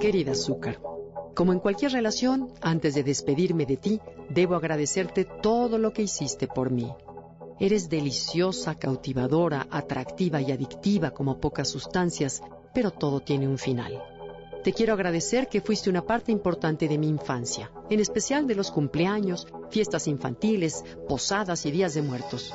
Querida Azúcar, como en cualquier relación, antes de despedirme de ti, debo agradecerte todo lo que hiciste por mí. Eres deliciosa, cautivadora, atractiva y adictiva como pocas sustancias, pero todo tiene un final. Te quiero agradecer que fuiste una parte importante de mi infancia, en especial de los cumpleaños, fiestas infantiles, posadas y días de muertos.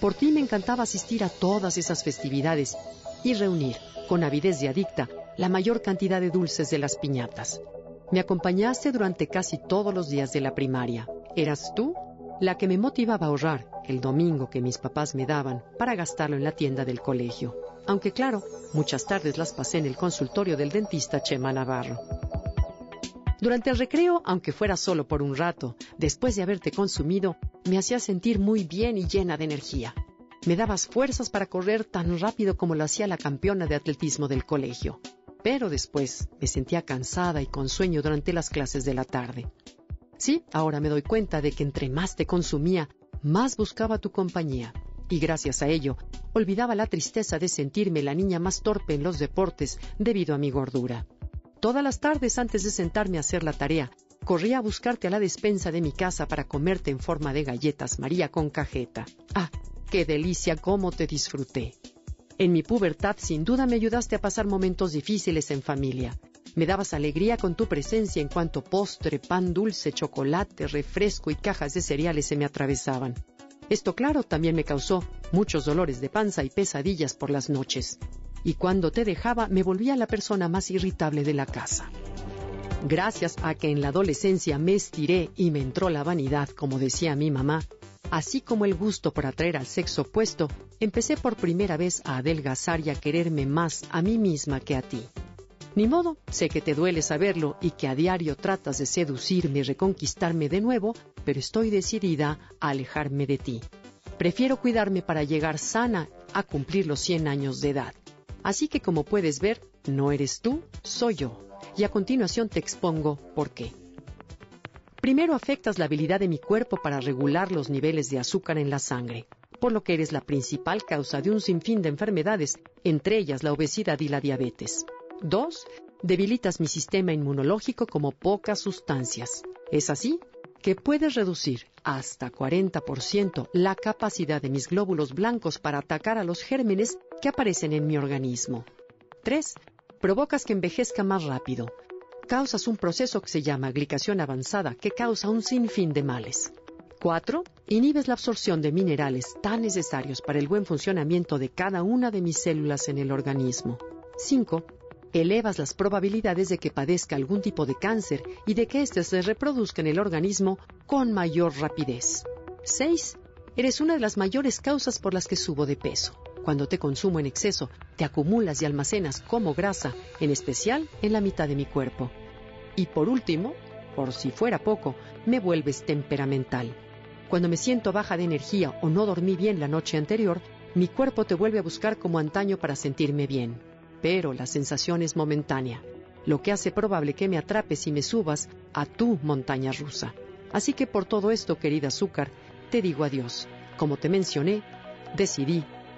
Por ti me encantaba asistir a todas esas festividades y reunir, con avidez de adicta, la mayor cantidad de dulces de las piñatas. Me acompañaste durante casi todos los días de la primaria. Eras tú la que me motivaba a ahorrar el domingo que mis papás me daban para gastarlo en la tienda del colegio. Aunque claro, muchas tardes las pasé en el consultorio del dentista Chema Navarro. Durante el recreo, aunque fuera solo por un rato, después de haberte consumido, me hacía sentir muy bien y llena de energía. Me dabas fuerzas para correr tan rápido como lo hacía la campeona de atletismo del colegio pero después me sentía cansada y con sueño durante las clases de la tarde. Sí, ahora me doy cuenta de que entre más te consumía, más buscaba tu compañía, y gracias a ello olvidaba la tristeza de sentirme la niña más torpe en los deportes debido a mi gordura. Todas las tardes antes de sentarme a hacer la tarea, corría a buscarte a la despensa de mi casa para comerte en forma de galletas María con cajeta. Ah, qué delicia cómo te disfruté. En mi pubertad sin duda me ayudaste a pasar momentos difíciles en familia. Me dabas alegría con tu presencia en cuanto postre, pan dulce, chocolate, refresco y cajas de cereales se me atravesaban. Esto claro también me causó muchos dolores de panza y pesadillas por las noches. Y cuando te dejaba me volvía la persona más irritable de la casa. Gracias a que en la adolescencia me estiré y me entró la vanidad, como decía mi mamá, Así como el gusto por atraer al sexo opuesto, empecé por primera vez a adelgazar y a quererme más a mí misma que a ti. Ni modo, sé que te duele saberlo y que a diario tratas de seducirme y reconquistarme de nuevo, pero estoy decidida a alejarme de ti. Prefiero cuidarme para llegar sana a cumplir los 100 años de edad. Así que como puedes ver, no eres tú, soy yo. Y a continuación te expongo por qué. Primero afectas la habilidad de mi cuerpo para regular los niveles de azúcar en la sangre, por lo que eres la principal causa de un sinfín de enfermedades, entre ellas la obesidad y la diabetes. Dos, debilitas mi sistema inmunológico como pocas sustancias. Es así que puedes reducir hasta 40% la capacidad de mis glóbulos blancos para atacar a los gérmenes que aparecen en mi organismo. 3. Provocas que envejezca más rápido, causas un proceso que se llama glicación avanzada, que causa un sinfín de males. 4. Inhibes la absorción de minerales tan necesarios para el buen funcionamiento de cada una de mis células en el organismo. 5. Elevas las probabilidades de que padezca algún tipo de cáncer y de que éste se reproduzca en el organismo con mayor rapidez. 6. Eres una de las mayores causas por las que subo de peso. Cuando te consumo en exceso, te acumulas y almacenas como grasa, en especial en la mitad de mi cuerpo. Y por último, por si fuera poco, me vuelves temperamental. Cuando me siento baja de energía o no dormí bien la noche anterior, mi cuerpo te vuelve a buscar como antaño para sentirme bien. Pero la sensación es momentánea, lo que hace probable que me atrapes y me subas a tu montaña rusa. Así que por todo esto, querida azúcar, te digo adiós. Como te mencioné, decidí